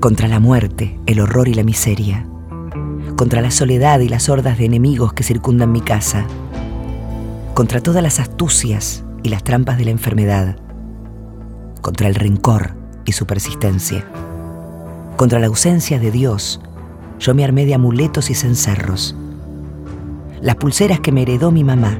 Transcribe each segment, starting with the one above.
contra la muerte, el horror y la miseria, contra la soledad y las hordas de enemigos que circundan mi casa, contra todas las astucias y las trampas de la enfermedad, contra el rencor y su persistencia, contra la ausencia de Dios, yo me armé de amuletos y cencerros, las pulseras que me heredó mi mamá,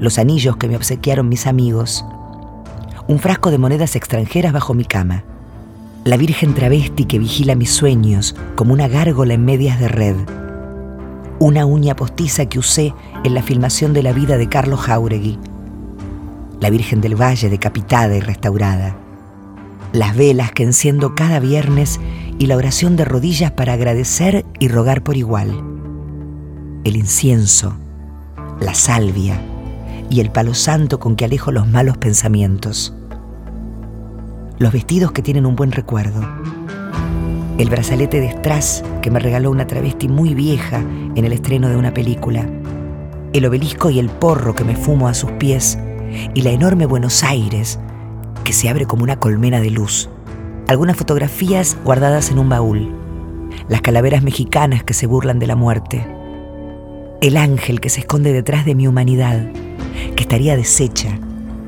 los anillos que me obsequiaron mis amigos, un frasco de monedas extranjeras bajo mi cama, la Virgen travesti que vigila mis sueños como una gárgola en medias de red, una uña postiza que usé en la filmación de la vida de Carlos Jauregui, la Virgen del Valle decapitada y restaurada, las velas que enciendo cada viernes y la oración de rodillas para agradecer y rogar por igual, el incienso, la salvia y el palo santo con que alejo los malos pensamientos, los vestidos que tienen un buen recuerdo, el brazalete de strass que me regaló una travesti muy vieja en el estreno de una película, el obelisco y el porro que me fumo a sus pies. Y la enorme Buenos Aires que se abre como una colmena de luz, algunas fotografías guardadas en un baúl, las calaveras mexicanas que se burlan de la muerte, el ángel que se esconde detrás de mi humanidad, que estaría deshecha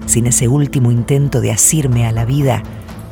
sin ese último intento de asirme a la vida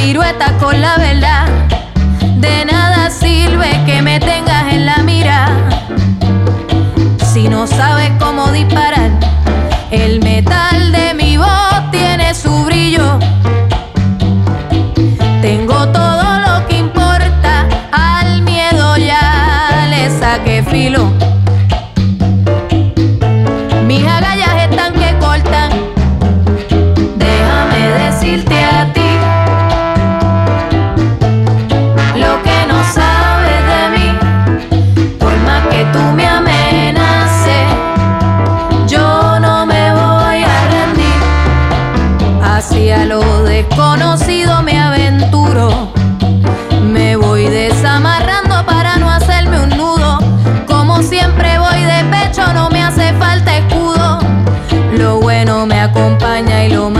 pirueta. hacia lo desconocido me aventuro. Me voy desamarrando para no hacerme un nudo. Como siempre voy de pecho, no me hace falta escudo. Lo bueno me acompaña y lo malo.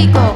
Rico.